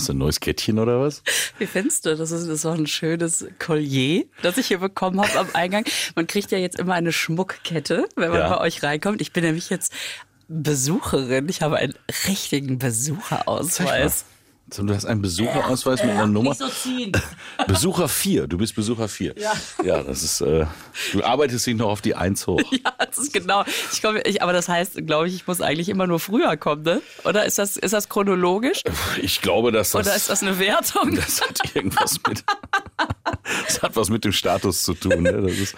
Hast du ein neues Kettchen oder was? Wie findest du? Das ist, das ist auch ein schönes Collier, das ich hier bekommen habe am Eingang. Man kriegt ja jetzt immer eine Schmuckkette, wenn man Ja. bei euch reinkommt. Ich bin nämlich jetzt Besucherin. Ich habe einen richtigen Besucherausweis. Du hast einen Besucherausweis mit einer Nummer. Nicht so ziehen. Besucher 4, du bist Besucher 4. Ja. Ja, das ist, äh, du arbeitest dich noch auf die Eins hoch. Ja, das ist genau. Ich komme, ich, aber das heißt, glaube ich, ich muss eigentlich immer nur früher kommen, ne? Oder ist das, ist das chronologisch? Ich glaube, dass das, Oder ist das eine Wertung? das hat irgendwas mit, das hat was mit dem Status zu tun. Ne? Das ist,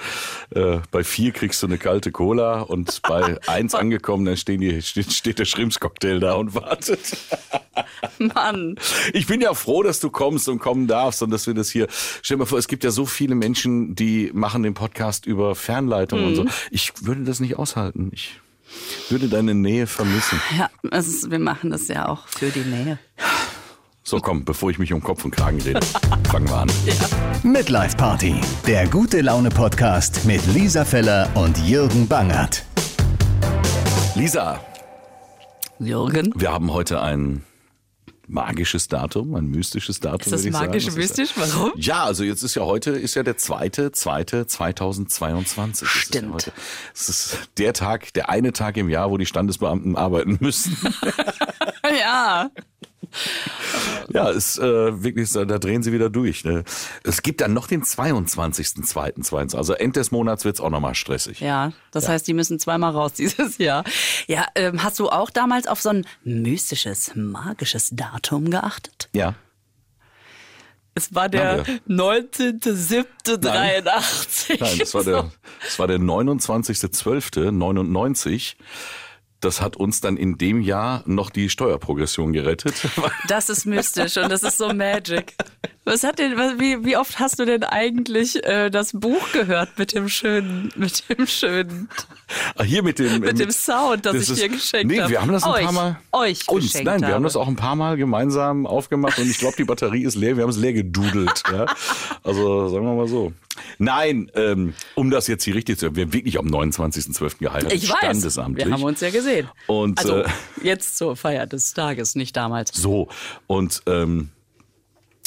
äh, bei 4 kriegst du eine kalte Cola und bei 1 angekommen, dann stehen die, steht, steht der Schrimpscocktail da und wartet. Mann. Ich bin ja froh, dass du kommst und kommen darfst und dass wir das hier. Stell dir mal vor, es gibt ja so viele Menschen, die machen den Podcast über Fernleitung und so. Ich würde das nicht aushalten. Ich würde deine Nähe vermissen. Ja, ist, wir machen das ja auch für die Nähe. So, komm, bevor ich mich um Kopf und Kragen rede, fangen wir an. Midlife Party, der gute Laune Podcast mit Lisa Feller und Jürgen Bangert. Lisa, Jürgen? wir haben heute ein magisches Datum, ein mystisches Datum. Ist das sagen. magisch Das ist- mystisch? Warum? Ja, also jetzt ist ja heute ist ja der zweite, zweite 2022. Das Ist ja Stimmt. Es ist der Tag, der eine Tag im Jahr, wo die Standesbeamten arbeiten müssen. Ja. ja, ist äh, wirklich, da drehen sie wieder durch. Ne? Es gibt dann noch den 22.02.22. Also Ende des Monats wird's auch nochmal stressig. Ja, das heißt, die müssen zweimal raus dieses Jahr. Ja, ähm, hast du auch damals auf so ein mystisches, magisches Datum geachtet? Ja. Es war der Nein, 19.07.83. Nein, das war der, das war der 29.12.99. Das hat uns dann in dem Jahr noch die Steuerprogression gerettet. Das ist mystisch und das ist so magic. Was hat denn, wie, wie oft hast du denn eigentlich äh, das Buch gehört mit dem schönen, mit dem schönen, Ah, Hier mit dem, mit dem Sound, das, ich ist- dir geschenkt nee, habe? wir haben das ein euch, paar Mal. euch uns, geschenkt nein, wir haben habe. das auch ein paar Mal gemeinsam aufgemacht und ich glaube, die Batterie ist leer. Wir haben es leer gedudelt. ja. Also sagen wir mal so. Nein, ähm, um das jetzt hier richtig zu wir haben wirklich am 29.12. geheiratet. Ich weiß, Standesamtlich. wir haben uns ja gesehen. Und, also äh, jetzt zur Feier des Tages, nicht damals. So, und ähm,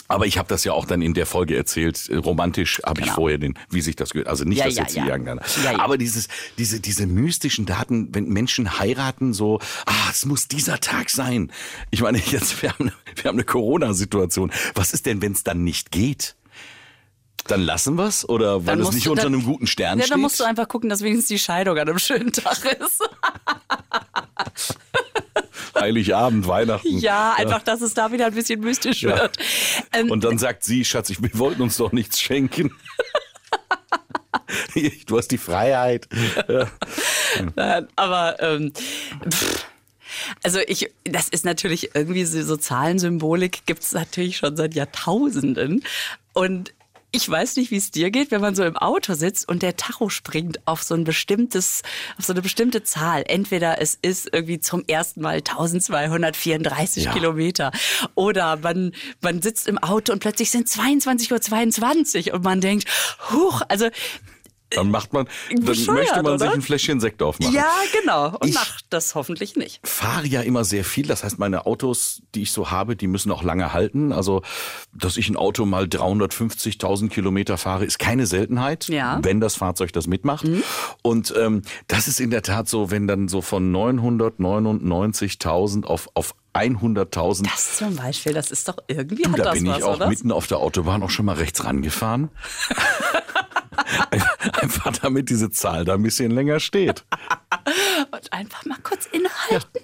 aber ich habe das ja auch dann in der Folge erzählt. Äh, Romantisch habe ich Genau. vorher den, wie sich das gehört. Also nicht, Ja, dass ja, jetzt ja. die Jagen dann. Ja, ja. Aber dieses, diese, diese mystischen Daten, wenn Menschen heiraten, so, ah, es muss dieser Tag sein. Ich meine, jetzt wir haben, wir haben eine Corona-Situation. Was ist denn, wenn es dann nicht geht? Dann lassen wir's oder weil es nicht du- unter dann- einem guten Stern Ja, steht? dann musst du einfach gucken, dass wenigstens die Scheidung an einem schönen Tag ist. Heiligabend, Weihnachten. Ja, einfach, dass es da wieder ein bisschen mystisch Ja. wird. Ähm, Und dann sagt sie, Schatz, ich- wir wollten uns doch nichts schenken. du hast die Freiheit. Ja. Nein, aber ähm, pff, also ich, das ist natürlich irgendwie so, so Zahlensymbolik gibt es natürlich schon seit Jahrtausenden. Und ich weiß nicht, wie es dir geht, wenn man so im Auto sitzt und der Tacho springt auf so ein bestimmtes, auf so eine bestimmte Zahl. Entweder es ist irgendwie zum ersten Mal 1234 Ja. Kilometer oder man, man sitzt im Auto und plötzlich sind 22.22 Uhr und man denkt, huch, also Dann macht man, dann möchte man sich oder? ein Fläschchen Sekt aufmachen. ja, genau. Und Ich- macht das hoffentlich nicht. fahre ja immer sehr viel. Das heißt, meine Autos, die ich so habe, die müssen auch lange halten. Also, dass ich ein Auto mal 350.000 Kilometer fahre, ist keine Seltenheit, Ja. wenn das Fahrzeug das mitmacht. Und ähm, das ist in der Tat so, wenn dann so von 999.000 auf, auf 100.000 Das zum Beispiel, das ist doch irgendwie Du, hat da das bin was, ich auch oder? mitten auf der Autobahn auch schon mal rechts rangefahren. Einfach damit diese Zahl da ein bisschen länger steht. Und einfach mal kurz innehalten.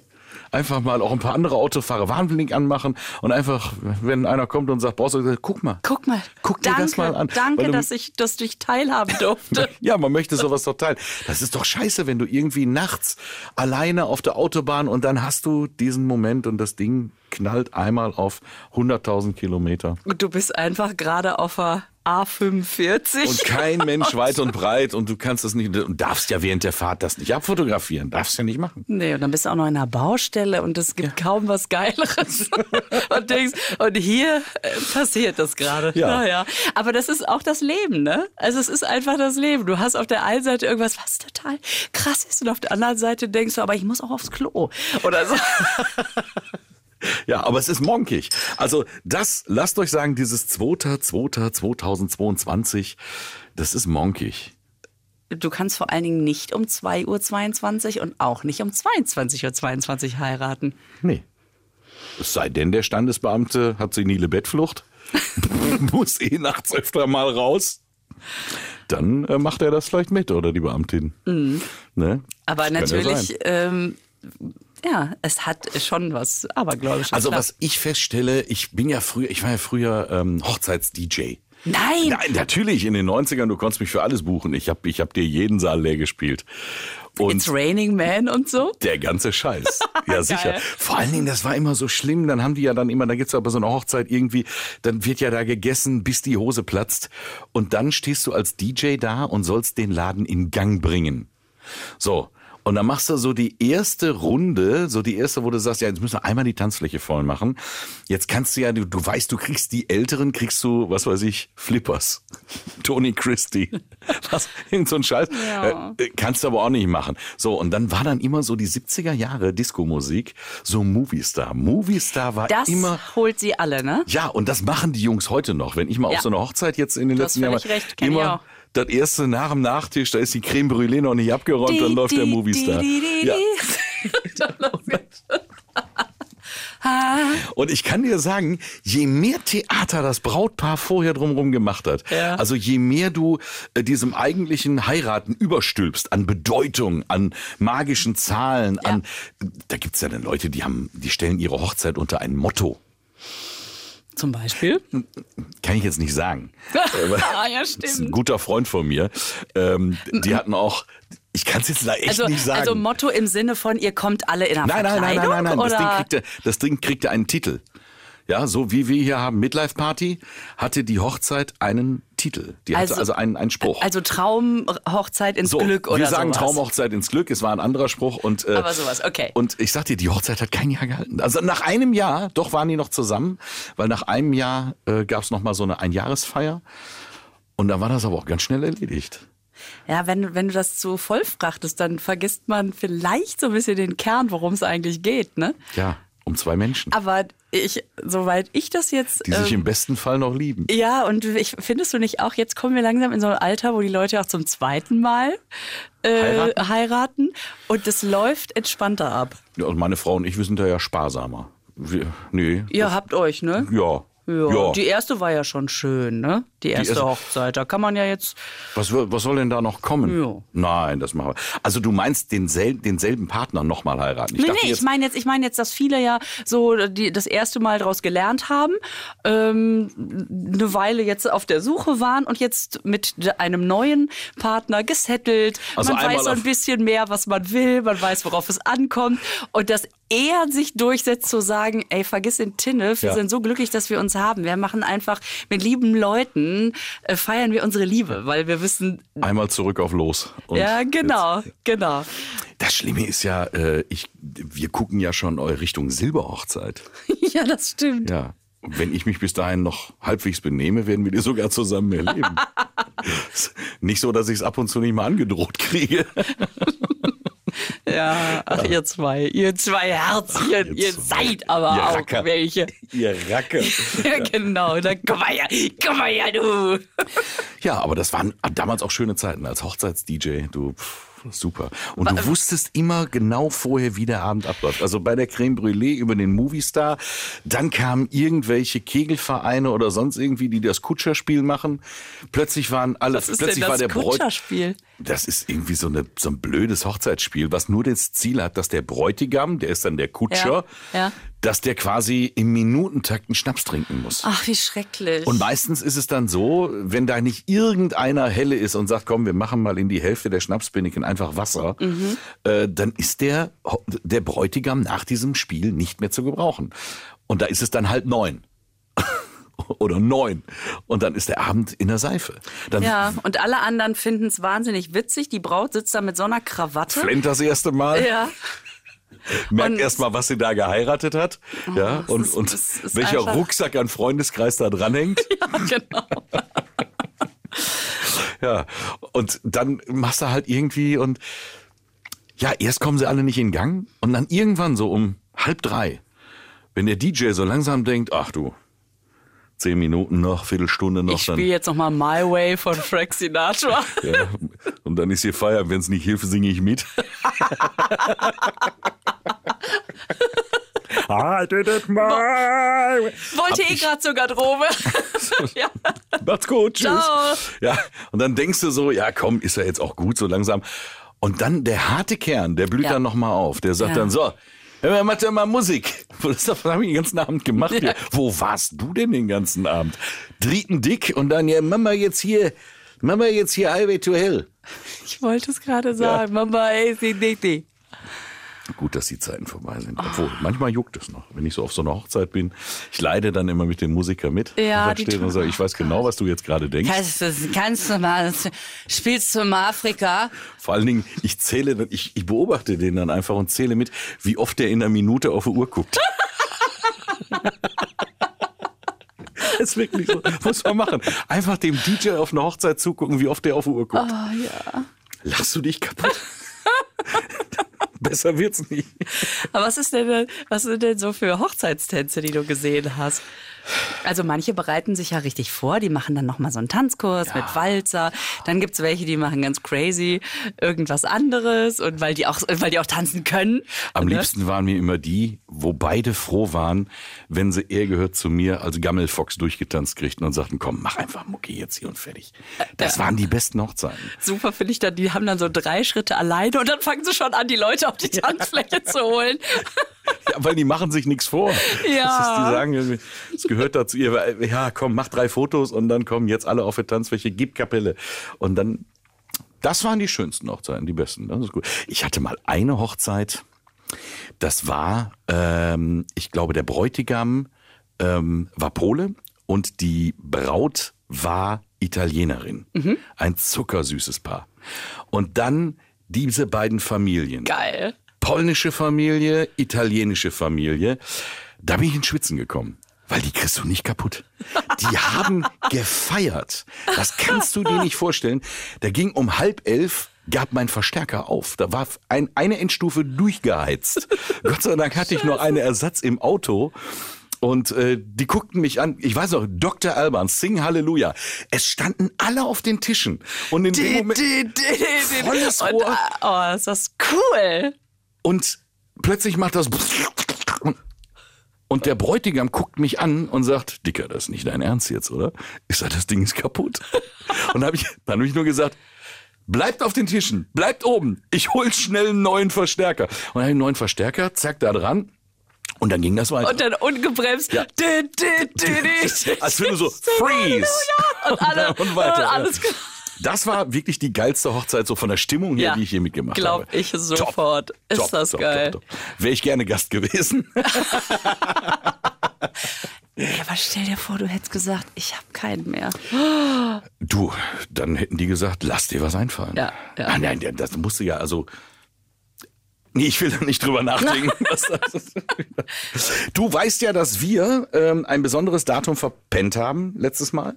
Einfach mal auch ein paar andere Autofahrer Warnblink anmachen und einfach, wenn einer kommt und sagt, brauchst du, guck mal. Guck mal. Guck dir danke, das mal an. Danke, du- dass ich, dass ich teilhaben durfte. Ja, man möchte sowas doch teilen. Das ist doch scheiße, wenn du irgendwie nachts alleine auf der Autobahn und dann hast du diesen Moment und das Ding knallt einmal auf 100.000 Kilometer. Und du bist einfach gerade auf der A45. Und kein Mensch weit und breit und du kannst das nicht, und darfst ja während der Fahrt das nicht abfotografieren, darfst ja nicht machen. Nee, und dann bist du auch noch in einer Baustelle und es gibt kaum was Geileres. und denkst, und hier äh, passiert das gerade. Ja. Naja. Aber das ist auch das Leben, ne? Also es ist einfach das Leben. Du hast auf der einen Seite irgendwas, was total krass ist, und auf der anderen Seite denkst du, aber ich muss auch aufs Klo. Oder so. Ja, aber es ist monkig. Also das, lasst euch sagen, dieses 2.2.2022, das ist monkig. Du kannst vor allen Dingen nicht um 2.22 Uhr und auch nicht um 22.22 Uhr heiraten. Nee. Es sei denn, der Standesbeamte hat senile Bettflucht, muss eh nachts öfter mal raus. Dann äh, macht er das vielleicht mit oder die Beamtin. Ne? Aber Das natürlich, ähm, ja, es hat schon was Abergläubisches. Also klar. was ich feststelle, ich bin ja früher, ich war ja früher ähm, Hochzeits-DJ. Nein! Nein, natürlich, in den 90ern, du konntest mich für alles buchen. Ich habe ich hab dir jeden Saal leer gespielt. Und It's Raining Man und so? der ganze Scheiß. Ja, sicher. Vor allen Dingen, das war immer so schlimm. Dann haben die ja dann immer, da gibt's ja bei so einer Hochzeit irgendwie, dann wird ja da gegessen, bis die Hose platzt. Und dann stehst du als DJ da und sollst den Laden in Gang bringen. So. Und dann machst du so die erste Runde, so die erste, wo du sagst, ja, jetzt müssen wir einmal die Tanzfläche voll machen. Jetzt kannst du ja, du, du weißt, du kriegst die Älteren, kriegst du, was weiß ich, Flippers. Tony Christie. Was? Irgend so ein Scheiß. Ja. Äh, kannst du aber auch nicht machen. So, und dann war dann immer so die 70er Jahre Disco-Musik, so Moviestar. Moviestar war Das immer. holt sie alle, ne? Ja, und das machen die Jungs heute noch. Wenn ich mal Ja. auf so eine Hochzeit jetzt in den Du letzten Jahren völlig recht, ich immer. Das erste nach dem Nachtisch, da ist die Creme Brûlée noch nicht abgeräumt, dann läuft der Moviestar. Ja. Und ich kann dir sagen, je mehr Theater das Brautpaar vorher drumherum gemacht hat, Ja. also je mehr du äh, diesem eigentlichen Heiraten überstülpst an Bedeutung, an magischen Zahlen, an da gibt's ja dann Leute, die haben, die stellen ihre Hochzeit unter ein Motto. Zum Beispiel? Kann ich jetzt nicht sagen. ah, ja, Das ist ein stimmt. guter Freund von mir. Ähm, die hatten auch, ich kann es jetzt leider echt Also, nicht sagen. also Motto im Sinne von, ihr kommt alle in einer nein, nein, nein, nein, nein, nein. Das Ding, kriegte, das Ding kriegte einen Titel. Ja, so wie wir hier haben Midlife Party, hatte die Hochzeit einen Titel. Die hatte Also- also einen, einen Spruch. Also Traumhochzeit ins so, Glück oder wir sagen sowas. Traumhochzeit ins Glück, es war ein anderer Spruch und äh, Aber sowas, okay. Und ich sag dir, die Hochzeit hat kein Jahr gehalten. Also nach einem Jahr, doch waren die noch zusammen, weil nach einem Jahr äh, gab es noch mal so eine Einjahresfeier und da war das aber auch ganz schnell erledigt. Ja, wenn, wenn du das zu voll frachtest, dann vergisst man vielleicht so ein bisschen den Kern, worum es eigentlich geht, ne? Ja, um zwei Menschen, Aber ich, soweit ich das jetzt. die sich ähm, im besten Fall noch lieben. ja, und ich, findest du nicht auch, jetzt kommen wir langsam in so ein Alter, wo die Leute auch zum zweiten Mal äh, Heiraten? heiraten und das läuft entspannter ab. Ja, und meine Frau und ich, wir sind da ja sparsamer. Wir, nee. Ihr habt euch, ne? Ja. Ja, Ja. Die erste war ja schon schön, ne? Die erste erste- Hochzeit. Da kann man ja jetzt. Was, was soll denn da noch kommen? Ja. Nein, das machen wir. Also du meinst denselben, denselben Partner nochmal heiraten? nee, dachte nee, jetzt, ich meine jetzt, ich meine jetzt, dass viele ja so die, das erste Mal daraus gelernt haben, ähm, eine Weile jetzt auf der Suche waren und jetzt mit einem neuen Partner gesettelt. Also man weiß so ein bisschen mehr, was man will, man weiß, worauf es ankommt und dass er sich durchsetzt zu sagen, ey, vergiss den Tinne, wir Ja. sind so glücklich, dass wir uns haben. Wir machen einfach mit lieben Leuten, äh, feiern wir unsere Liebe, weil wir wissen, Einmal zurück auf los. Ja, genau, genau. Das Schlimme ist ja, äh, ich, wir gucken ja schon Richtung Silberhochzeit. ja, das stimmt. Ja. Und wenn ich mich bis dahin noch halbwegs benehme, werden wir die sogar zusammen erleben. Nicht so, dass ich es ab und zu nicht mal angedroht kriege. Ja, ach ihr zwei, ihr zwei Herzchen, ihr, zwei. seid aber Ihr auch Racker. welche. Ihr Racke. Ja, genau, da komm mal her, komm mal her, du. Ja, aber das waren damals auch schöne Zeiten als Hochzeits-DJ. Du, pff, super. Und du wusstest immer genau vorher, wie der Abend abläuft. Also bei der Creme Brûlée über den Moviestar. Dann kamen irgendwelche Kegelvereine oder sonst irgendwie, die das Kutscherspiel machen. Plötzlich waren alle, Was ist plötzlich denn war das der Bräut. Kutscherspiel? Das ist irgendwie so, eine, so ein blödes Hochzeitsspiel, was nur das Ziel hat, dass der Bräutigam, der ist dann der Kutscher, Ja, ja. Dass der quasi im Minutentakt einen Schnaps trinken muss. Ach, wie schrecklich. Und meistens ist es dann so, wenn da nicht irgendeiner helle ist und sagt, komm, wir machen mal in die Hälfte der Schnapspinniken einfach Wasser, Mhm. äh, dann ist der, der Bräutigam nach diesem Spiel nicht mehr zu gebrauchen. Und da ist es dann halt neun. Oder neun. Und dann ist der Abend in der Seife. Dann ja, und alle anderen finden es wahnsinnig witzig. Die Braut sitzt da mit so einer Krawatte. flennt das erste Mal, Ja, merkt und- erst mal, was sie da geheiratet hat. ja, und, ist- und ist welcher einfach- Rucksack an Freundeskreis da dranhängt. ja, genau. Ja, und dann machst du halt irgendwie und ja, erst kommen sie alle nicht in Gang und dann irgendwann so um halb drei wenn der DJ so langsam denkt, ach du, zehn Minuten noch, Viertelstunde noch, Ich spiele jetzt nochmal My Way von Frank Sinatra. Ja, und dann ist hier Feier. Wenn es nicht hilft, singe ich mit. I did it my way. Wollte eh gerade zur Garderobe. ja. Macht's gut, tschüss. Ciao. Ja, und dann denkst du so, ja komm, ist ja jetzt auch gut so langsam. Und dann der harte Kern, der blüht Ja. dann nochmal auf. Der sagt Ja. dann so, Hör mal, mach doch mal Musik. Das habe ich den ganzen Abend gemacht. Ja. Wo warst du denn den ganzen Abend? Drieten dick und dann, ja, Mama jetzt hier, Mama jetzt hier Highway to Hell. Ich wollte es gerade sagen. Mama, ey, sie nicht. Gut, dass die Zeiten vorbei sind. Obwohl, manchmal juckt es noch. Wenn ich so auf so einer Hochzeit bin, ich leide dann immer mit dem Musiker mit. Ja, die und sage, ich weiß genau, was du jetzt gerade denkst. Kannst du, kannst du mal, spielst du mal Afrika? Vor allen Dingen, ich zähle, ich, ich beobachte den dann einfach und zähle mit, wie oft der in einer Minute auf die Uhr guckt. Das ist wirklich so. Muss man machen. Einfach dem DJ auf einer Hochzeit zugucken, wie oft der auf die Uhr guckt. Oh ja. Lachst du dich kaputt? Besser wird's nicht. Aber was ist denn, was sind denn so für Hochzeitstänze, die du gesehen hast? Also manche bereiten sich ja richtig vor, die machen dann nochmal so einen Tanzkurs mit Walzer. Dann gibt's welche, die machen ganz crazy irgendwas anderes und weil die auch, weil die auch tanzen können. Am Ne? liebsten waren mir immer die, wo beide froh waren, wenn sie er gehört zu mir, also Gammelfox durchgetanzt kriegten und sagten, komm, mach einfach Mucki jetzt hier und fertig. Das waren die besten Hochzeiten. Super finde ich dann, die haben dann so drei Schritte alleine und dann fangen sie schon an, die Leute auf die Tanzfläche zu holen. Ja, weil die machen sich nichts vor. Ja. Das ist, die sagen, es gehört dazu. Ihr, ja, komm, mach drei Fotos und dann kommen jetzt alle auf die Tanzfläche, gib Kapelle. Und dann, das waren die schönsten Hochzeiten, die besten. Das ist gut. Ich hatte mal eine Hochzeit, das war, ähm, ich glaube, der Bräutigam ähm, war Pole und die Braut war Italienerin. Ein zuckersüßes Paar. Und dann diese beiden Familien Geil. polnische Familie, italienische Familie. Da bin ich in Schwitzen gekommen. Weil die kriegst du nicht kaputt. Die haben gefeiert. Das kannst du dir nicht vorstellen. Da ging um halb elf, gab mein Verstärker auf. Da war ein, eine Endstufe durchgeheizt. Gott sei Dank hatte ich noch einen Ersatz im Auto. Und äh, die guckten mich an. Ich weiß noch, Dr. Alban, Sing Halleluja. Es standen alle auf den Tischen. Und in dem Moment volles Rohr. oh, ist das cool. Und plötzlich macht das und der Bräutigam guckt mich an und sagt, Dicker, das ist nicht dein Ernst jetzt, oder? Ich sag, das Ding ist kaputt. Und hab ich, dann habe ich nur gesagt, bleibt auf den Tischen, bleibt oben. Ich hol schnell einen neuen Verstärker. Und dann hab ich einen neuen Verstärker, zack, da dran. Und dann ging das weiter. Und dann ungebremst. Ja. Als wenn du so, freeze. Und alle, Und weiter, äh, ja. alles klar. Das war wirklich die geilste Hochzeit so von der Stimmung her, Ja, die ich hier mitgemacht glaub habe. ich sofort. Ist das geil. Wäre ich gerne Gast gewesen. Ja, aber stell dir vor, du hättest gesagt, ich habe keinen mehr. Du, dann hätten die gesagt, lass dir was einfallen. Ja, ja. Ah, nein, das musste ja, also. Nee, ich will da nicht drüber nachdenken. du weißt ja, dass wir ähm, ein besonderes Datum verpennt haben letztes Mal.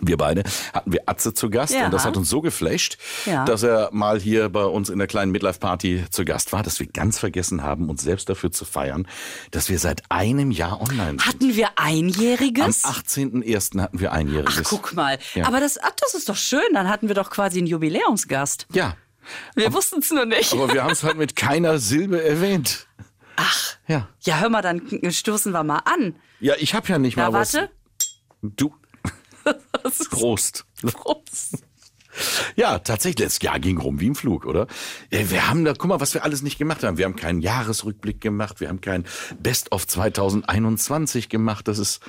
Wir beide hatten wir Atze zu Gast Ja. und das hat uns so geflasht, Ja. dass er mal hier bei uns in der kleinen Midlife Party zu Gast war, dass wir ganz vergessen haben, uns selbst dafür zu feiern, dass wir seit einem Jahr online sind. Hatten wir Am Einjähriges? 18.01. hatten wir einjähriges. Ach, guck mal. Ja. Aber das, ach, das ist doch schön. Dann hatten wir doch quasi einen Jubiläumsgast. Ja, Wir wussten es nur nicht. aber wir haben es halt mit keiner Silbe erwähnt. Ach. Ja. Ja, hör mal, dann stoßen wir mal an. Ja, ich habe ja nicht Na, mal was. warte. Du. Prost. groß. Ja, tatsächlich, das Jahr ging rum wie im Flug, oder? Ja, wir haben da, guck mal, was wir alles nicht gemacht haben. Wir haben keinen Jahresrückblick gemacht, wir haben kein Best of 2021 gemacht. Das ist,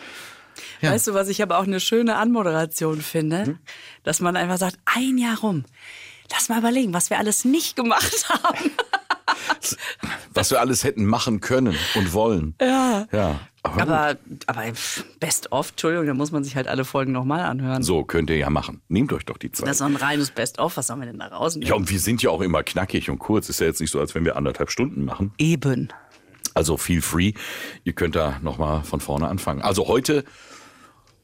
Ja. Weißt du, was ich aber auch eine schöne Anmoderation finde? Hm? Dass man einfach sagt, ein Jahr rum. Lass mal überlegen, was wir alles nicht gemacht haben. was wir alles hätten machen können und wollen. Ja. Ja. Aber, Aber, aber best of, Entschuldigung, da muss man sich halt alle Folgen nochmal anhören. so könnt ihr ja machen. Nehmt euch doch die Zeit. Das ist so ein reines Best of, was sollen wir denn da rausnehmen? ja, und wir sind ja auch immer knackig und kurz. Ist ja jetzt nicht so, als wenn wir anderthalb Stunden machen. Eben. Also feel free. Ihr könnt da nochmal von vorne anfangen. Also heute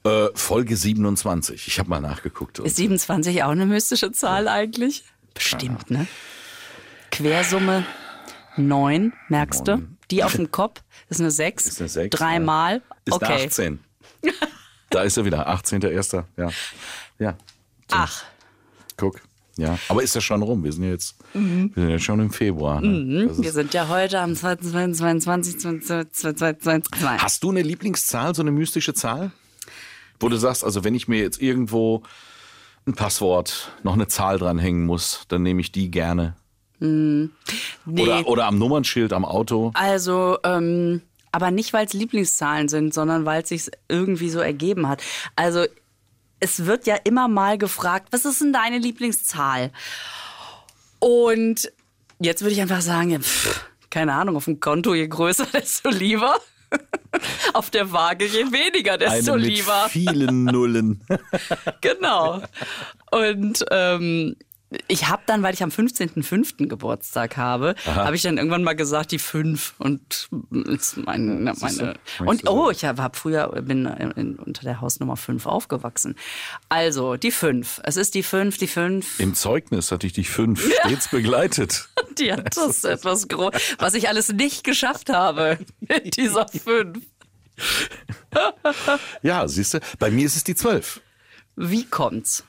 äh, Folge 27. Ich habe mal nachgeguckt. Ist 27 auch eine mystische Zahl eigentlich? Bestimmt, ne? Quersumme 9, merkst du? Die auf dem Kopf ist eine 6. Ist eine Sechs, Dreimal. Ist okay. eine 18. da ist er wieder, 18.01. Ja. Ja. Ach. Guck. Ja. Aber ist ja schon rum. Wir sind ja jetzt, wir sind ja schon im Februar. Ne? Das Wir ist, sind ja heute am 22. 22. hast du eine Lieblingszahl, so eine mystische Zahl? Wo du sagst, also wenn ich mir jetzt irgendwo ein Passwort, noch eine Zahl dranhängen muss, dann nehme ich die gerne. Nee. Oder, oder am Nummernschild am Auto. Also, ähm, aber nicht, weil es Lieblingszahlen sind, sondern weil es sich irgendwie so ergeben hat. Also, es wird ja immer mal gefragt, was ist denn deine Lieblingszahl? Und jetzt würde ich einfach sagen, ja, pff, keine Ahnung, auf dem Konto je größer, desto lieber. auf der Waage je weniger, desto Eine mit lieber. vielen Nullen. Genau. Und ähm, ich habe dann, weil ich am 15.05. Geburtstag habe, habe ich dann irgendwann mal gesagt, die 5 und ist meine, meine du? und oh, ich habe hab früher bin in, unter der Hausnummer 5 aufgewachsen. Also, die 5. Es ist die 5, die 5. Im Zeugnis hatte ich die fünf stets begleitet. Die hat das etwas groß, was ich alles nicht geschafft habe mit dieser 5. Ja, siehst du, bei mir ist es die zwölf. Wie kommt's?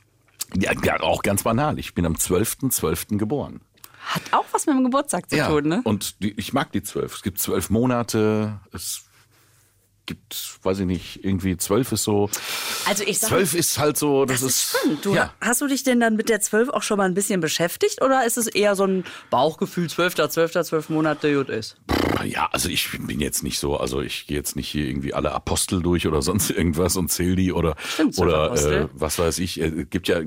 Ja, ja, auch ganz banal. Ich bin am 12.12. geboren. Hat auch was mit dem Geburtstag zu tun, ne? Und die, ich mag die zwölf. Es gibt zwölf Monate. Es gibt, weiß ich nicht, irgendwie zwölf ist so. Also ich sag Zwölf ist halt so, das, Das ist spannend. Du, ja. Hast du dich denn dann mit der 12 auch schon mal ein bisschen beschäftigt oder ist es eher so ein Bauchgefühl, 12. 12. 12 Monate gut ist? Ja, also ich bin jetzt nicht so, also ich gehe jetzt nicht hier irgendwie alle Apostel durch oder sonst irgendwas und zähl die oder Stimmt, zwölf oder äh, was weiß ich. Äh, gibt ja, äh,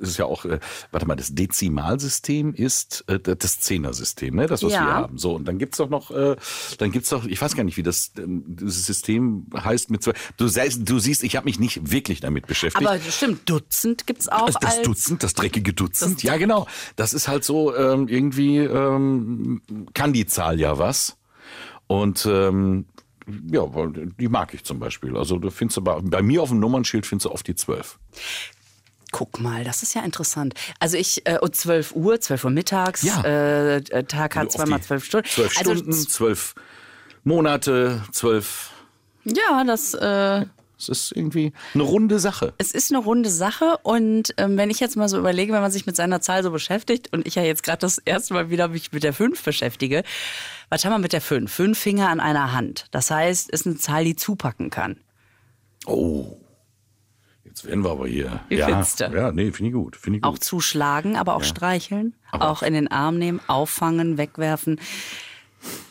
es ist ja auch, äh, warte mal, das Dezimalsystem ist äh, das Zehnersystem, ne? Das was Ja. wir haben. So und dann gibt's doch noch, äh, dann gibt's doch, ich weiß gar nicht, wie das ähm, dieses System heißt mit zwei. Du, siehst- du siehst, ich habe mich nicht wirklich damit beschäftigt. Aber stimmt, Dutzend gibt's auch Das, das Dutzend, das dreckige Dutzend, ja genau. Das ist halt so, ähm, irgendwie ähm, kann die Zahl ja was. Und ähm, ja, die mag ich zum Beispiel. Also du findest aber, bei mir auf dem Nummernschild findest du oft die 12. Guck mal, das ist ja interessant. Also ich, äh, um 12 Uhr, 12 Uhr mittags, Ja. äh, äh, Tag hat zweimal 12 Stunden. 12 also, Stunden, 12 Monate, 12. Ja, das, äh, Es ist irgendwie eine runde Sache. es ist eine runde Sache und ähm, wenn ich jetzt mal so überlege, wenn man sich mit seiner Zahl so beschäftigt und ich ja jetzt gerade das erste Mal wieder mich mit der 5 beschäftige, was haben wir mit der 5? Fünf Finger an einer Hand. Das heißt, ist eine Zahl, die zupacken kann. Oh. Jetzt werden wir aber hier. Wie ja, findest du? ja, nee, finde ich gut. Finde ich gut. Auch zuschlagen, aber auch streicheln, Aber auch in den Arm nehmen, auffangen, wegwerfen.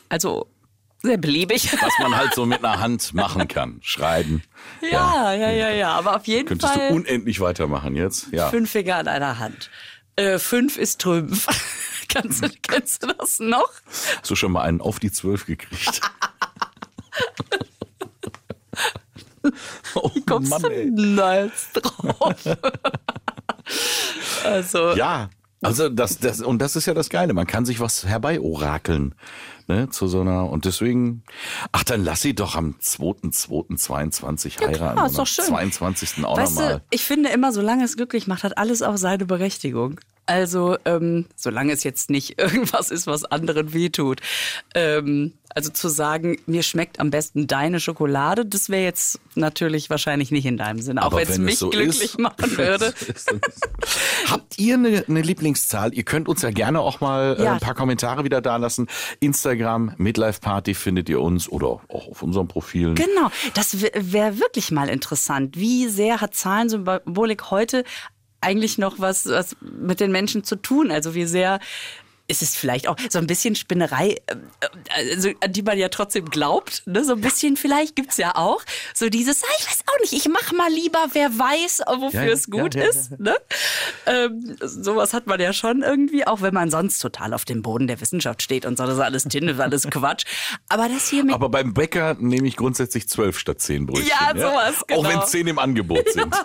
Also sehr beliebig. Was man halt so mit einer Hand machen kann. Schreiben. Ja, ja, ja, ja. Aber auf jeden Könntest Fall du unendlich weitermachen jetzt? Ja. fünf Finger an einer Hand. Äh, fünf ist Trümpf. Kannst du, kennst du das noch? Hast du schon mal einen auf die Zwölf gekriegt? oh, Wie kommst Mann, du denn da jetzt drauf? also, Ja, also das, das, und das ist ja das Geile. Man kann sich was herbei orakeln. Ne, zu so einer, und deswegen, ach, dann lass sie doch am 2.2.22 heiraten. klar, ist doch schön. 22. auch weißt nochmal. du, ich finde immer, solange es glücklich macht, hat alles auch seine Berechtigung. Also, ähm, solange es jetzt nicht irgendwas ist, was anderen wehtut. Ähm, also zu sagen, mir schmeckt am besten deine Schokolade, das wäre jetzt natürlich wahrscheinlich nicht in deinem Sinne. Auch Aber wenn es mich so glücklich ist, machen würde. Habt ihr eine, eine Lieblingszahl? Ihr könnt uns ja gerne auch mal äh, Ja. ein paar Kommentare wieder da lassen. Instagram, Midlife Party findet ihr uns oder auch auf unseren Profilen. Genau, das wäre wirklich mal interessant. Wie sehr hat Zahlensymbolik heute eigentlich noch was, was mit den Menschen zu tun? Also wie sehr ist es vielleicht auch so ein bisschen Spinnerei, äh, also, an die man ja trotzdem glaubt. Ne? So ein bisschen vielleicht gibt's ja auch. So dieses, ah, ich weiß auch nicht, ich mach mal lieber, wer weiß, wofür Ja, es gut ja, ja, ist. Ne? Ähm, sowas hat man ja schon irgendwie, auch wenn man sonst total auf dem Boden der Wissenschaft steht und so, das ist alles Tinte, das ist alles Quatsch. Aber das hier mit Aber beim Bäcker nehme ich grundsätzlich zwölf statt zehn Brötchen. Ja, sowas, Auch genau. wenn zehn im Angebot sind.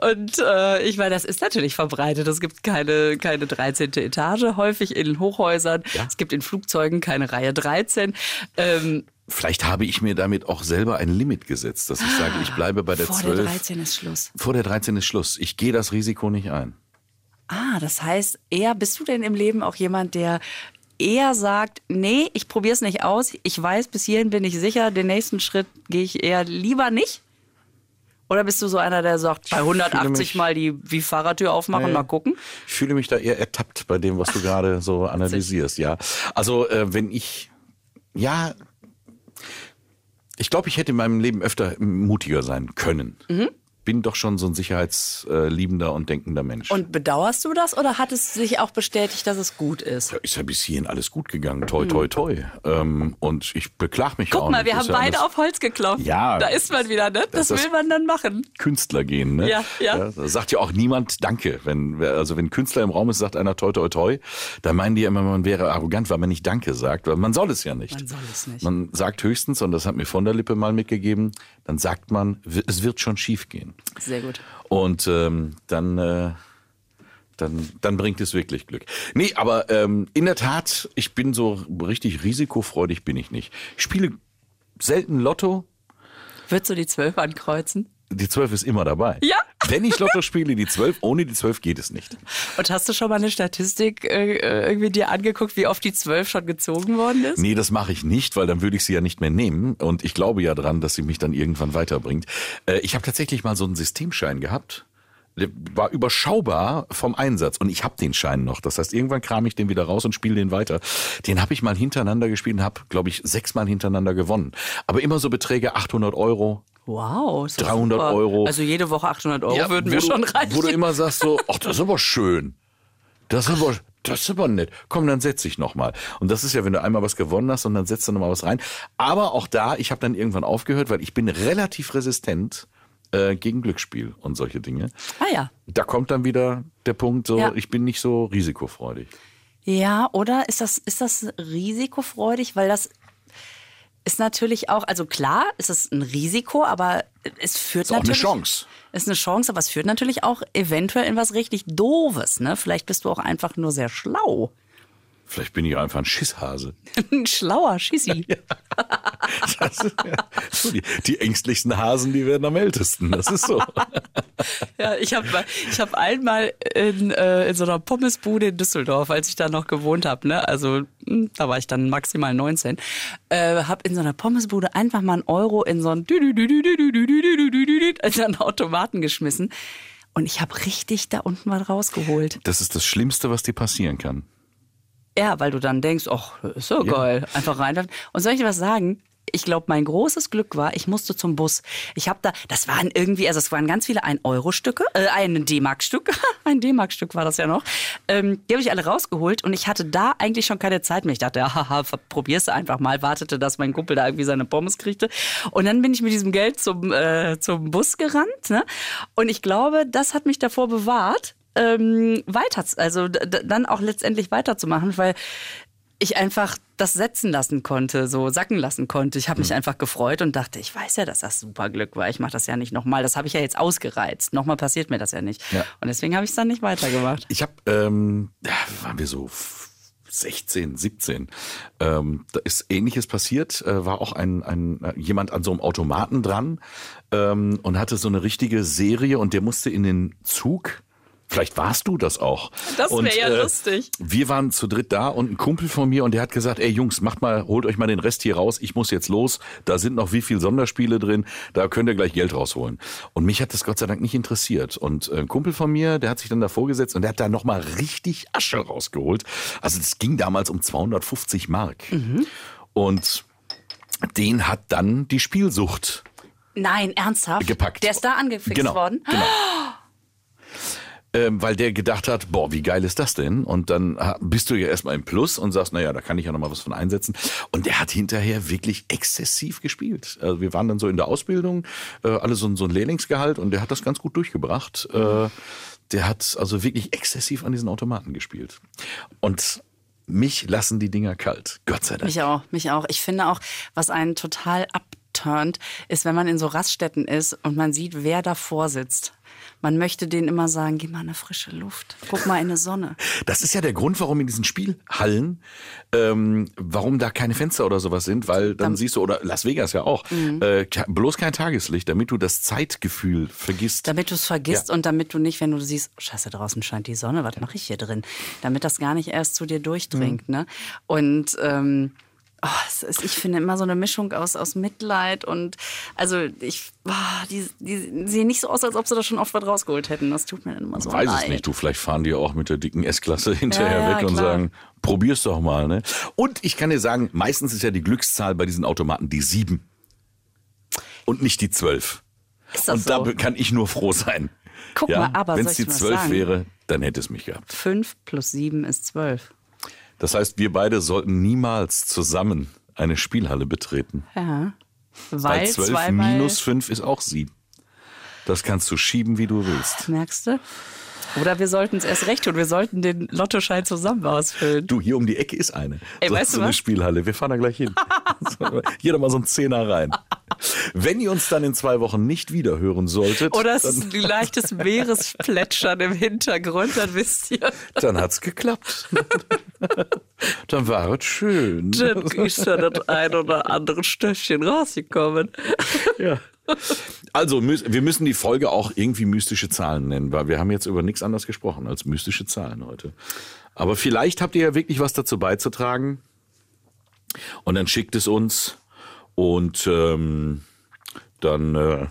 Und äh, ich meine, das ist natürlich verbreitet. Es gibt keine, keine 13. Etage, häufig in Hochhäusern. Es gibt in Flugzeugen keine Reihe 13. Ähm, Vielleicht habe ich mir damit auch selber ein Limit gesetzt, dass ich sage, ich bleibe bei der vor der 12. 13 ist Schluss. Vor der 13 ist Schluss. Ich gehe das Risiko nicht ein. Ah, das heißt, eher bist du denn im Leben auch jemand, der eher sagt, nee, ich probiere es nicht aus, ich weiß, bis hierhin bin ich sicher, den nächsten Schritt gehe ich eher lieber nicht? Oder bist du so einer, der sagt, bei 180 mich- mal die wie Fahrradtür aufmachen, Nee. mal gucken? Ich fühle mich da eher ertappt bei dem, was du gerade so analysierst, ja. Also, äh, wenn ich, ja, ich glaube, ich hätte in meinem Leben öfter mutiger sein können. Mhm. Bin doch schon so ein sicherheitsliebender und denkender Mensch. Und bedauerst du das oder hat es sich auch bestätigt, dass es gut ist? Ja, ist ja bis hierhin alles gut gegangen. Toi, toi, toi. Ähm, und ich beklag mich Guck auch mal, nicht. wir haben ja beide alles auf Holz geklopft. Ja. Da ist man wieder, ne? Das, Das- will man dann machen. Künstler gehen, ne? Ja, ja. Da sagt ja auch niemand Danke. Wenn, also wenn Künstler im Raum ist, sagt einer toi, toi, toi, dann meinen die immer, man wäre arrogant, weil man nicht Danke sagt. Weil man soll es ja nicht. Man soll es nicht. Man sagt höchstens, und das hat mir von der Lippe mal mitgegeben, dann sagt man, es wird schon schief gehen. Sehr gut. Und ähm, dann, äh, dann, dann bringt es wirklich Glück. Nee, aber ähm, in der Tat, ich bin so richtig risikofreudig bin ich nicht. Ich spiele selten Lotto. Würdest du die Zwölf ankreuzen? Die 12 ist immer dabei. Ja. Wenn ich Lotto spiele, die 12, ohne die 12 geht es nicht. Und hast du schon mal eine Statistik äh, irgendwie dir angeguckt, wie oft die Zwölf schon gezogen worden ist? Nee, das mache ich nicht, weil dann würde ich sie ja nicht mehr nehmen. Und ich glaube ja dran, dass sie mich dann irgendwann weiterbringt. Äh, ich habe tatsächlich mal so einen Systemschein gehabt. Der war überschaubar vom Einsatz. Und ich habe den Schein noch. Das heißt, irgendwann kram ich den wieder raus und spiele den weiter. Den habe ich mal hintereinander gespielt und habe, glaube ich, sechsmal hintereinander gewonnen. Aber immer so Beträge 800 Euro. Wow. Ist doch 300 super. Euro. Also jede Woche 800 Euro Ja, würden mir du, schon reichen. Wo du immer sagst so, ach, das ist aber schön. Das ist aber, das ist aber nett. Komm, dann setz ich noch mal. Und das ist ja, wenn du einmal was gewonnen hast und dann setzt du noch mal was rein. Aber auch da, ich habe dann irgendwann aufgehört, weil ich bin relativ resistent äh, gegen Glücksspiel und solche Dinge. ah ja. Da kommt dann wieder der Punkt, so, Ja. ich bin nicht so risikofreudig. Ja, oder ist das, ist das risikofreudig? Weil das ist natürlich auch, also klar, ist es ein Risiko, aber es führt Ist auch eine natürlich. Chance. Ist eine Chance, aber es führt natürlich auch eventuell in was richtig Doofes. Ne? Vielleicht bist du auch einfach nur sehr schlau. Vielleicht bin ich einfach ein Schisshase. Ein schlauer Schissi. Das ist, ja, die, die ängstlichsten Hasen, die werden am ältesten. Das ist so. Ja, ich habe ich hab einmal in, äh, in so einer Pommesbude in Düsseldorf, als ich da noch gewohnt habe, ne? also hm, da war ich dann maximal 19, äh, habe in so einer Pommesbude einfach mal einen Euro in so einen, in so einen Automaten geschmissen und ich habe richtig da unten was rausgeholt. Das ist das Schlimmste, was dir passieren kann. Ja, weil du dann denkst, ach, ist ja, Ja. geil, einfach rein. Und soll ich dir was sagen? Ich glaube, mein großes Glück war, ich musste zum Bus. Ich habe da, das waren irgendwie, also es waren ganz viele 1-Euro-Stücke, äh, ein D-Mark-Stück, ein D-Mark-Stück war das ja noch. Ähm, die habe ich alle rausgeholt und ich hatte da eigentlich schon keine Zeit mehr. Ich dachte, ja, haha, probier's einfach mal, wartete, dass mein Kumpel da irgendwie seine Pommes kriegte. Und dann bin ich mit diesem Geld zum, äh, zum Bus gerannt. Ne? Und ich glaube, das hat mich davor bewahrt, ähm, weiter, also dann auch letztendlich weiterzumachen, weil ich einfach das setzen lassen konnte, so sacken lassen konnte. Ich habe mich einfach gefreut und dachte, ich weiß ja, dass das super Glück war. Ich mache das ja nicht nochmal. Das habe ich ja jetzt ausgereizt. Nochmal passiert mir das ja nicht. Ja. Und deswegen habe ich es dann nicht weitergemacht. Ich habe, ähm, ja, waren wir so 16, 17. Ähm, da ist Ähnliches passiert. Äh, war auch ein, ein äh, jemand an so einem Automaten dran ähm, und hatte so eine richtige Serie und der musste in den Zug. Vielleicht warst du das auch. Das wär Und, ja äh, lustig. Wir waren zu dritt da und ein Kumpel von mir und der hat gesagt, ey Jungs, macht mal, holt euch mal den Rest hier raus, ich muss jetzt los. Da sind noch wie viel Sonderspiele drin, da könnt ihr gleich Geld rausholen. Und mich hat das Gott sei Dank nicht interessiert. Und äh, ein Kumpel von mir, der hat sich dann davor gesetzt und der hat da nochmal richtig Asche rausgeholt. Also das ging damals um 250 Mark. Und den hat dann die Spielsucht Nein, ernsthaft? gepackt. Der ist da angefixt genau, worden? Genau. Ähm, weil der gedacht hat, boah, wie geil ist das denn? Und dann ha- bist du ja erstmal im Plus und sagst, naja, da kann ich ja nochmal was von einsetzen. Und der hat hinterher wirklich exzessiv gespielt. Also wir waren dann so in der Ausbildung, äh, alle so, ein- so ein Lehrlingsgehalt und der hat das ganz gut durchgebracht. Äh, der hat also wirklich exzessiv an diesen Automaten gespielt. Und mich lassen die Dinger kalt. Gott sei Dank. Mich auch, mich auch. Ich finde auch, was einen total abturnt, ist, wenn man in so Raststätten ist und man sieht, wer davor sitzt. Man möchte denen immer sagen, geh mal in eine frische Luft, guck mal in eine Sonne. Das ist ja der Grund, warum in diesen Spielhallen, ähm, warum da keine Fenster oder sowas sind, weil dann siehst du, oder Las Vegas ja auch, Mhm. äh, bloß kein Tageslicht, damit du das Zeitgefühl vergisst. Damit du es vergisst Ja. und damit du nicht, wenn du siehst, oh, scheiße, draußen scheint die Sonne, was mache ich hier drin? Damit das gar nicht erst zu dir durchdringt. Mhm. Ne? Und ähm, oh, ist, ich finde immer so eine Mischung aus, aus Mitleid und also ich, oh, die, die sehen nicht so aus, als ob sie da schon oft was rausgeholt hätten. Das tut mir dann immer so Weiß leid. es nicht, du, vielleicht fahren die auch mit der dicken S-Klasse hinterher Ja, ja, weg und klar. sagen, probier's doch mal. Ne? Und ich kann dir sagen, meistens ist ja die Glückszahl bei diesen Automaten die sieben und nicht die zwölf. Ist das Und so? da kann ich nur froh sein. Guck mal, aber Wenn es ich die dir was zwölf sagen? wäre, dann hätte es mich gehabt. Fünf plus sieben ist zwölf. Das heißt, wir beide sollten niemals zusammen eine Spielhalle betreten. Ja. Weil Weil 12 zweimal, minus 5 ist auch 7. Das kannst du schieben, wie du willst. merkst du? Oder wir sollten es erst recht tun. Wir sollten den Lottoschein zusammen ausfüllen. Du, hier um die Ecke ist eine. Ey, so, weißt du so eine was? Spielhalle. Wir fahren da gleich hin. Jeder mal so ein Zehner rein. Wenn ihr uns dann in zwei Wochen nicht wieder hören solltet, Oder es ist ein leichtes Meeresplätschern im Hintergrund, dann wisst ihr, dann hat's geklappt. dann war es schön. dann ist da das ein oder andere Stöffchen rausgekommen. Ja. Also, wir müssen die Folge auch irgendwie mystische Zahlen nennen, weil wir haben jetzt über nichts anderes gesprochen als mystische Zahlen heute. Aber vielleicht habt ihr ja wirklich was dazu beizutragen. Und dann schickt es uns und ähm, dann äh,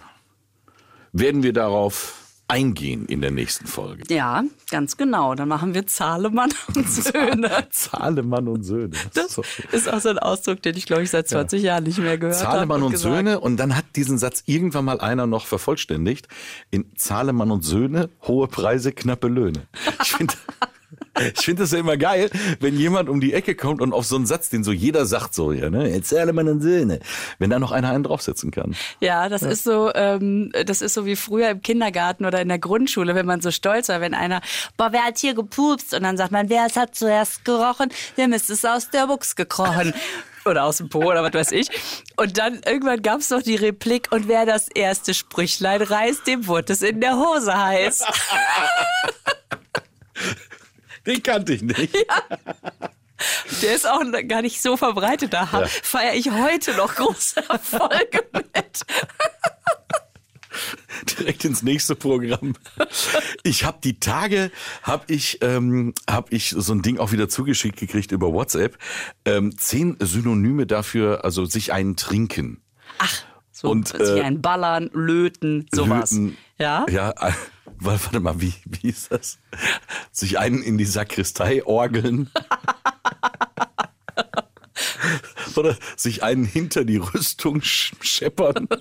werden wir darauf eingehen in der nächsten Folge. Ja, ganz genau. Dann machen wir Zahlemann und Söhne. Zahlemann und Söhne. Das So. ist auch so ein Ausdruck, den ich, glaube ich, seit 20 Jahren nicht mehr gehört habe. Zahlemann und gesagt. Söhne und dann hat diesen Satz irgendwann mal einer noch vervollständigt. In Zahlemann und Söhne, hohe Preise, knappe Löhne. Ich finde ich finde das ja immer geil, wenn jemand um die Ecke kommt und auf so einen Satz, den so jeder sagt, so, ja, ne, Zahlemann und Söhne, wenn da noch einer einen draufsetzen kann. Ja, das ist so, ähm, das ist so wie früher im Kindergarten oder in der Grundschule, wenn man so stolz war, wenn einer, boah, wer hat hier gepupst? Und dann sagt man, wer hat zuerst gerochen? Der Mist ist aus der Buchs gekrochen. Oder aus dem Po oder was weiß ich. Und dann irgendwann gab es noch die Replik, und wer das erste Sprüchlein reißt, dem wurde es in der Hose heiß. Den kannte ich nicht. Der ist auch gar nicht so verbreitet. Da Ja. feiere ich heute noch große Erfolge mit. direkt ins nächste Programm. Ich habe die Tage, habe ich, ähm, hab ich so ein Ding auch wieder zugeschickt gekriegt über WhatsApp. Ähm, zehn Synonyme dafür, also sich einen trinken. Ach, so Und, sich äh, ein Ballern, Löten, sowas. Löten. Ja? Ja, warte mal, wie, wie ist das? Sich einen in die Sakristei orgeln. Oder sich einen hinter die Rüstung sch scheppern.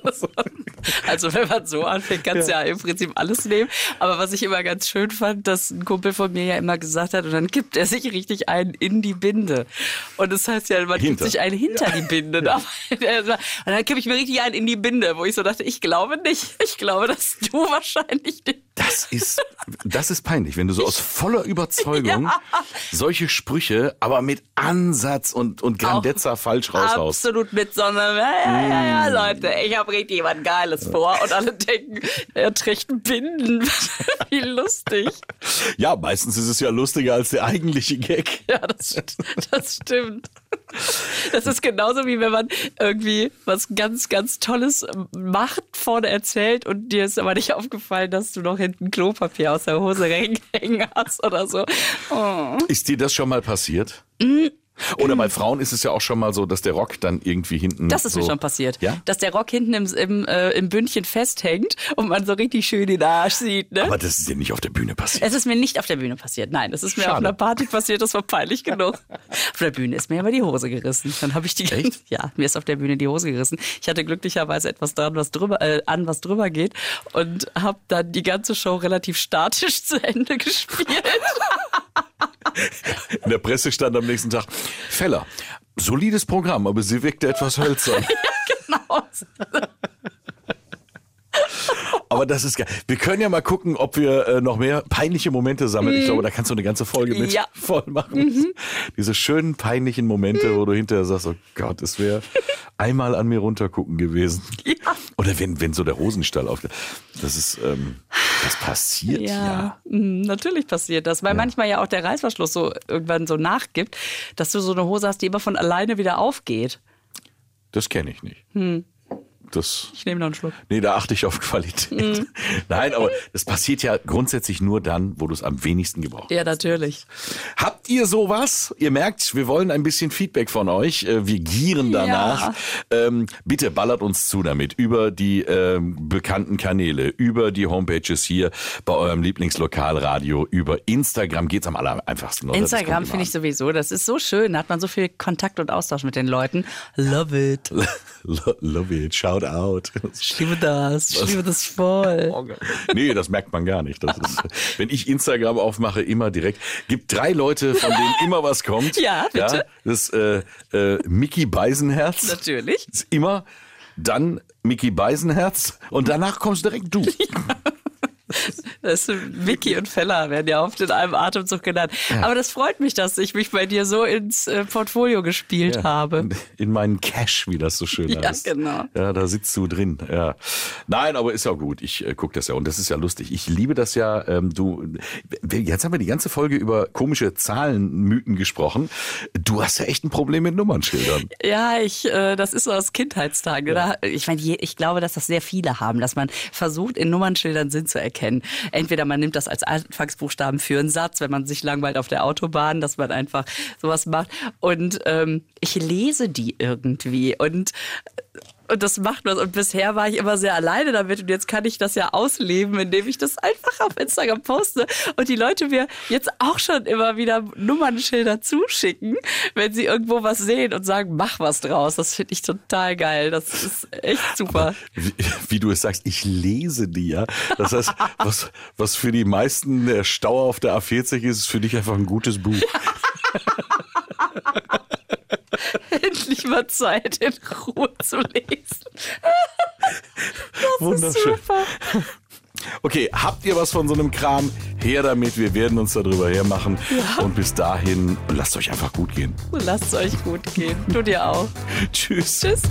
Also wenn man so anfängt, kannst du ja. im Prinzip alles nehmen. Aber was ich immer ganz schön fand, dass ein Kumpel von mir ja immer gesagt hat, und dann gibt er sich richtig einen in die Binde. Und das heißt ja, man Hinter. gibt sich einen hinter die Binde. Aber Und dann kippe ich mir richtig einen in die Binde, wo ich so dachte, ich glaube nicht. Ich glaube, dass du wahrscheinlich nicht. Das ist, das ist peinlich, wenn du so aus voller Überzeugung Ja. solche Sprüche, aber mit Ansatz und, und Grandezza falsch raushaust. Absolut mit so einem, ja, ja, ja, ja, Leute, ich habe richtig was Geiles vor. Und alle denken, er trägt Binden. Wie lustig. Ja, meistens ist es ja lustiger als der eigentliche Gag. Ja, das, das stimmt. Das ist genauso wie wenn man irgendwie was ganz, ganz Tolles macht, vorne erzählt und dir ist aber nicht aufgefallen, dass du noch hinten Klopapier aus der Hose hängen hast oder so. Oh. Ist dir das schon mal passiert? Oder bei Frauen ist es ja auch schon mal so, dass der Rock dann irgendwie hinten. Das ist so mir schon passiert. Ja? Dass der Rock hinten im, im, äh, im Bündchen festhängt und man so richtig schön den Arsch sieht. Ne? Aber das ist dir nicht auf der Bühne passiert. Es ist mir nicht auf der Bühne passiert. Nein, es ist mir Schade. auf einer Party passiert. Das war peinlich genug. Auf der Bühne ist mir aber die Hose gerissen. Dann habe ich die. Echt? Ja, mir ist auf der Bühne die Hose gerissen. Ich hatte glücklicherweise etwas dran, was drüber äh, an, was drüber geht und habe dann die ganze Show relativ statisch zu Ende gespielt. In der Presse stand am nächsten Tag, Feller, solides Programm, aber sie wirkte etwas hölzern. genau. Aber das ist geil. Wir können ja mal gucken, ob wir äh, noch mehr peinliche Momente sammeln. Ich glaube, da kannst du eine ganze Folge mit Mhm. Ja. Mhm. voll machen. Diese schönen peinlichen Momente, wo du hinterher sagst, oh Gott, es wäre einmal an mir runtergucken gewesen. Ja. Oder wenn, wenn so der Hosenstall auf. Das ist, ähm, das passiert ja. Ja, mm, natürlich passiert das, weil manchmal ja auch der Reißverschluss so irgendwann so nachgibt, dass du so eine Hose hast, die immer von alleine wieder aufgeht. Das kenne ich nicht. Das, Ich nehme noch einen Schluck. nee, da achte ich auf Qualität. Nein, aber das passiert ja grundsätzlich nur dann, wo du es am wenigsten gebrauchst. Ja, natürlich. Habt ihr sowas? Ihr merkt, wir wollen ein bisschen Feedback von euch. Äh, Wir gieren danach. Ähm, bitte ballert uns zu damit über die ähm, bekannten Kanäle, über die Homepages hier bei eurem Lieblingslokalradio, über Instagram geht's am aller einfachsten. oder? Instagram finde ich sowieso, das ist so schön, da hat man so viel Kontakt und Austausch mit den Leuten. Love it. Love it, shout out. Ich liebe das, ich liebe das voll. Nee, das merkt man gar nicht. Das ist, wenn ich Instagram aufmache, immer direkt. Gibt drei Leute, von denen immer was kommt. Ja, bitte. das äh, äh, Mickey Beisenherz. Natürlich. Ist immer dann Mickey Beisenherz und danach kommst direkt du. Das ist Vicky und Feller werden ja oft in einem Atemzug genannt. Aber das freut mich, dass ich mich bei dir so ins äh, Portfolio gespielt habe. In meinen Cash, wie das so schön Ja, heißt. genau. Ja, da sitzt du drin. Ja. Nein, aber ist ja gut. Ich äh, gucke das ja und das ist ja lustig. Ich liebe das ja. Ähm, du, wir- jetzt haben wir die ganze Folge über komische Zahlenmythen gesprochen. Du hast ja echt ein Problem mit Nummernschildern. Ja, ich, äh, das ist so aus Kindheitstagen. Da, ich meine, ich glaube, dass das sehr viele haben, dass man versucht, in Nummernschildern Sinn zu erkennen. Entweder man nimmt das als Anfangsbuchstaben für einen Satz, wenn man sich langweilt auf der Autobahn, dass man einfach sowas macht. Und ähm, ich lese die irgendwie und und das macht was. Und bisher war ich immer sehr alleine damit. Und jetzt kann ich das ja ausleben, indem ich das einfach auf Instagram poste. Und die Leute mir jetzt auch schon immer wieder Nummernschilder zuschicken, wenn sie irgendwo was sehen und sagen, mach was draus. Das finde ich total geil. Das ist echt super. Wie, wie du es sagst, ich lese die ja. Das heißt, was, was für die meisten der Stau auf der A40 ist, ist für dich einfach ein gutes Buch. Endlich mal Zeit, in Ruhe zu lesen. Wunderschön. Super. Okay, habt ihr was von so einem Kram? Her damit, wir werden uns darüber hermachen. Und bis dahin, lasst euch einfach gut gehen. Lasst es euch gut gehen. Du dir auch. Tschüss. Tschüss.